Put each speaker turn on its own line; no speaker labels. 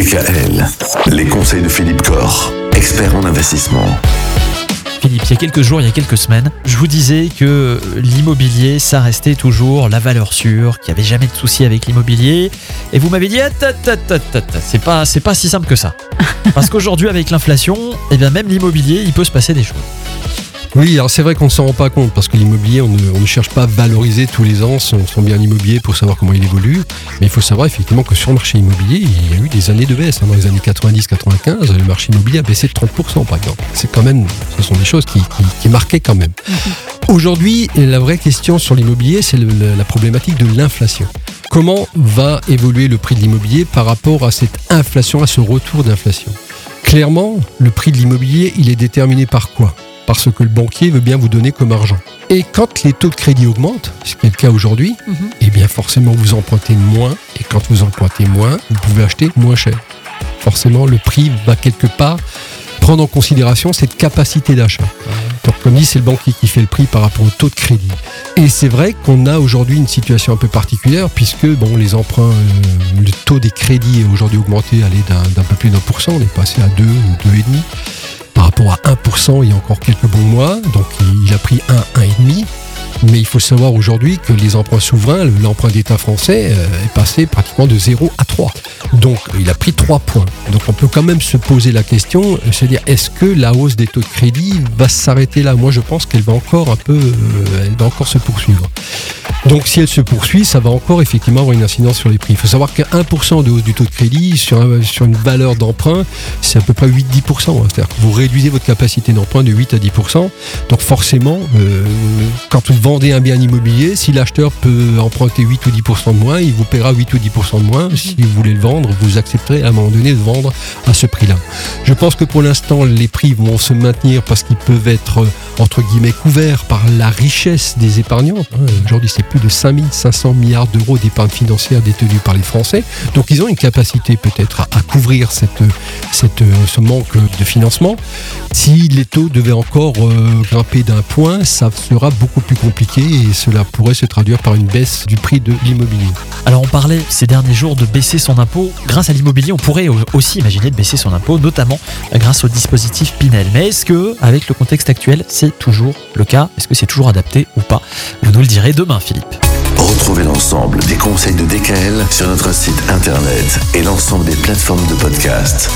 DKL, les conseils de Philippe Corr, expert en investissement.
Philippe, il y a quelques jours, il y a quelques semaines, je vous disais que l'immobilier, ça restait toujours la valeur sûre, qu'il n'y avait jamais de souci avec l'immobilier. Et vous m'avez dit, Ah, c'est pas, c'est pas si simple que ça. Parce qu'aujourd'hui, avec l'inflation, eh bien, même l'immobilier, il peut se passer des choses.
Oui, alors c'est vrai qu'on ne s'en rend pas compte parce que l'immobilier, on ne, on ne cherche pas à valoriser tous les ans son, son bien immobilier pour savoir comment il évolue. Mais il faut savoir effectivement que sur le marché immobilier, il y a eu des années de baisse. hein. Dans les années 90-95, le marché immobilier a baissé de 30% par exemple. C'est quand même, ce sont des choses qui, qui, qui marquaient quand même. Aujourd'hui, la vraie question sur l'immobilier, c'est la problématique de l'inflation. Comment va évoluer le prix de l'immobilier par rapport à cette inflation, à ce retour d'inflation? Clairement, le prix de l'immobilier, il est déterminé par quoi? Parce que le banquier veut bien vous donner comme argent. Et quand les taux de crédit augmentent, ce qui est le cas aujourd'hui, eh bien forcément vous empruntez moins. Et quand vous empruntez moins, vous pouvez acheter moins cher. Forcément, le prix va quelque part prendre en considération cette capacité d'achat. Donc, comme dit, c'est le banquier qui fait le prix par rapport au taux de crédit. Et c'est vrai qu'on a aujourd'hui une situation un peu particulière puisque bon, les emprunts, euh, le taux des crédits est aujourd'hui augmenté, d'un d'un peu plus d'un pour cent, on est passé à 2 ou 2,5 par à 1% il y a encore quelques bons mois. Donc il a pris 1, 1,5. Mais il faut savoir aujourd'hui que les emprunts souverains, l'emprunt d'État français euh, est passé pratiquement de 0 à 3. Donc il a pris 3 points. Donc on peut quand même se poser la question, euh, se dire est-ce que la hausse des taux de crédit va s'arrêter là? Moi je pense qu'elle va encore un peu, euh, elle va encore se poursuivre. Donc si elle se poursuit, ça va encore effectivement avoir une incidence sur les prix. Il faut savoir qu'un 1% de hausse du taux de crédit sur, un- sur une valeur d'emprunt, c'est à peu près 8-10%. hein. C'est-à-dire que vous réduisez votre capacité d'emprunt de 8 à 10%. Donc forcément, euh, quand vous vendez un bien immobilier, si l'acheteur peut emprunter 8 ou 10% de moins, il vous paiera 8 ou 10% de moins. Si vous voulez le vendre, vous accepterez à un moment donné de vendre à ce prix-là. Je pense que pour l'instant, les prix vont se maintenir parce qu'ils peuvent être, euh, entre guillemets, couverts par la richesse des épargnants. hein. Aujourd'hui, c'est plus de 5500 milliards d'euros d'épargne financière détenue par les Français. Donc, ils ont une capacité peut-être à, couvrir euh, ce manque de financement. Si les taux devaient encore euh, grimper d'un point, ça sera beaucoup plus compliqué et cela pourrait se traduire par une baisse du prix de l'immobilier.
Alors on parlait ces derniers jours de baisser son impôt. Grâce à l'immobilier, on pourrait au- aussi imaginer de baisser son impôt, notamment grâce au dispositif Pinel. Mais est-ce que, avec le contexte actuel, c'est toujours le cas? Est-ce que c'est toujours adapté ou pas? Vous nous le direz demain, Philippe.
Retrouvez l'ensemble des conseils de DKL sur notre site internet et l'ensemble des plateformes de podcast.